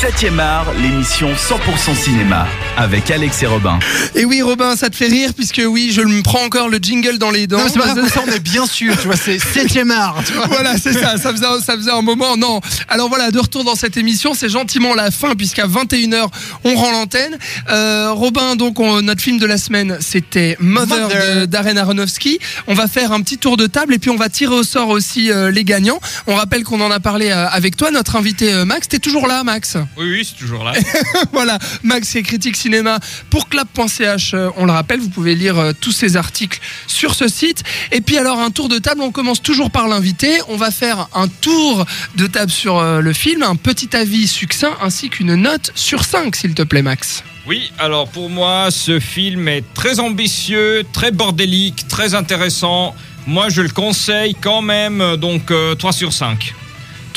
7e art, l'émission 100% cinéma avec Alex et Robin. Et oui, Robin, ça te fait rire puisque oui, je me prends encore le jingle dans les dents. Non, mais c'est pas ça on est bien sûr, tu vois, c'est 7ème art, tu vois. Voilà, c'est ça, ça faisait, un- ça faisait un moment. Non. Alors voilà, de retour dans cette émission, c'est gentiment la fin puisqu'à 21h, on rend l'antenne. Euh, Robin, donc, on- notre film de la semaine, c'était Mother, Mother. de Darren Aronofsky. On va faire un petit tour de table et puis on va tirer au sort aussi euh, les gagnants. On rappelle qu'on en a parlé euh, avec toi, notre invité euh, Max. T'es toujours là, Max? Oui, oui, c'est toujours là. voilà, Max est critique cinéma pour clap.ch. euh, On le rappelle, vous pouvez lire euh, tous ces articles sur ce site. Et puis alors un tour de table, on commence toujours par l'invité. On va faire un tour de table sur euh, le film, un petit avis succinct ainsi qu'une note sur 5 s'il te plaît Max. Oui, alors pour moi, ce film est très ambitieux, très bordélique, très intéressant. Moi, je le conseille quand même, donc euh, 3 sur 5.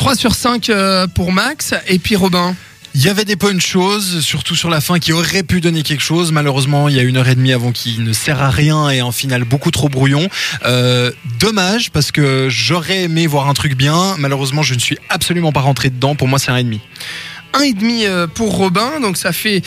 3 sur 5 euh, pour Max et puis Robin. Il y avait des bonnes choses, surtout sur la fin, qui auraient pu donner quelque chose. Malheureusement, il y a une heure et demie avant qui ne sert à rien et un final beaucoup trop brouillon. Euh, dommage, parce que j'aurais aimé voir un truc bien. Malheureusement, je ne suis absolument pas rentré dedans. Pour moi, c'est un et demi. un et demi euh, pour Robin, donc ça fait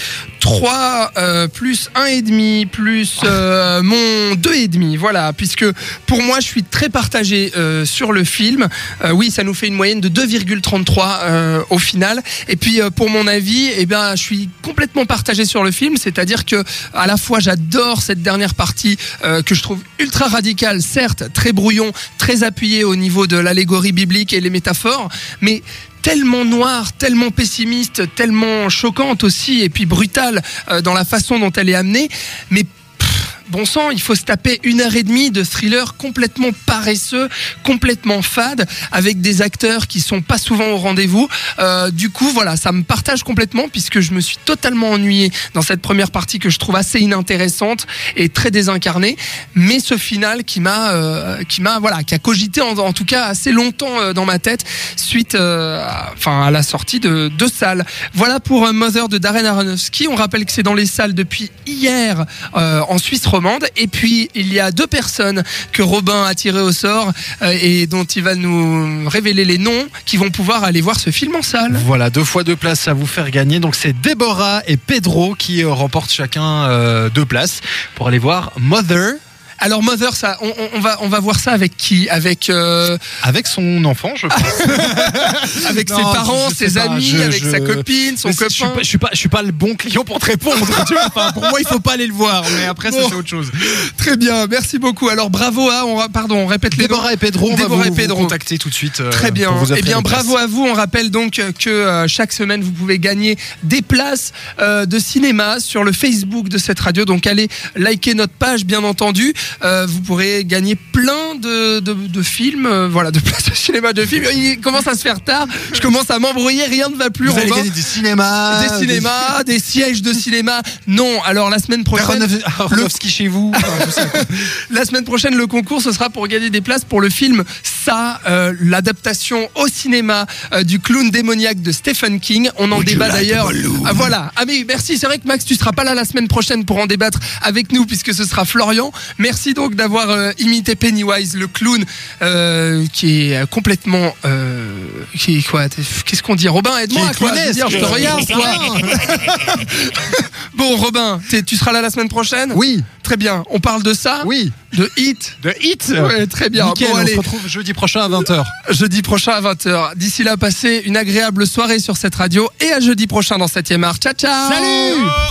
3 euh, plus un et demi plus euh, mon deux et demi. Voilà, puisque pour moi je suis très partagé euh, sur le film. Euh, oui, ça nous fait une moyenne de 2,33 euh, au final. Et puis pour mon avis, eh ben je suis complètement partagé sur le film, c'est-à-dire que à la fois j'adore cette dernière partie que je trouve ultra radicale, certes très brouillon, très appuyé au niveau de l'allégorie biblique et les métaphores, mais tellement noire, tellement pessimiste, tellement choquante aussi, et puis brutale euh, dans la façon dont elle est amenée. Mais bon sang, il faut se taper une heure et demie de thriller complètement paresseux, complètement fade, avec des acteurs qui sont pas souvent au rendez-vous. Euh, du coup, voilà, ça me partage complètement puisque je me suis totalement ennuyé dans cette première partie que je trouve assez inintéressante et très désincarnée. Mais ce final qui m'a, euh, qui m'a, voilà, qui a cogité en, tout cas assez longtemps euh, dans ma tête suite, euh, à, enfin, à la sortie de deux salles. Voilà pour euh, Mother de Darren Aronofsky. On rappelle que c'est dans les salles depuis hier euh, en Suisse Et puis il y a deux personnes que Robin a tirées au sort euh, et dont il va nous révéler les noms qui vont pouvoir aller voir ce film en salle. Voilà, deux fois deux places à vous faire gagner. Donc c'est Déborah et Pedro qui euh, remportent chacun euh, deux places pour aller voir Mother Alors Mother, ça, on, on- on va on va voir ça avec qui? Avec euh, avec son enfant, je pense. avec Non, ses parents, ses pas, amis, je- avec je- sa copine, son Mais c'est- Je suis, copain. pas, je, suis pas, je suis pas le bon client pour te répondre. tu vois. Enfin, pour moi, il faut pas aller le voir. Mais après, ça, c'est autre chose. Très bien, merci beaucoup. Alors bravo à, on, ra- pardon, on répète les. Déborah et Pedro, on Déborah va et vous, Pedro. vous contacter tout de suite. euh, Très bien. Eh bien, bravo à vous. On rappelle donc que euh, chaque semaine, vous pouvez gagner des places euh, de cinéma sur le Facebook de cette radio. Donc, allez liker notre page, bien entendu. Euh, vous pourrez gagner plein de, de, de films, euh, voilà, de places de cinéma, de films. Il commence à se faire tard. Je commence à m'embrouiller. Rien ne va plus. Vous allez gagner du cinéma. Des cinémas, des sièges de cinéma. Non. Alors, la semaine prochaine. Chez vous. La semaine prochaine, le concours, ce sera pour gagner des places pour le film Ça, euh, l'adaptation au cinéma euh, du clown démoniaque de Stephen King. On en débat d'ailleurs. Ah, voilà. Ah mais merci, c'est vrai que Max, tu seras pas là la semaine prochaine pour en débattre avec nous puisque ce sera Florian. Merci donc d'avoir euh, imité Pennywise, le clown, euh, qui est complètement, euh, qui quoi Qu'est-ce qu'on dit? Robin, aide-moi. Quoi. Je dire, je te regarde. toi. bon, Robin, tu seras là la semaine prochaine? Oui, Très bien. On parle de ça? oui. De Hit? De Hit? Ouais, très bien. Nickel, Bon, on allez, se retrouve jeudi prochain à 20h. jeudi prochain à 20h. D'ici là, passez une agréable soirée sur cette radio et à jeudi prochain dans 7e art. Ciao, ciao Salut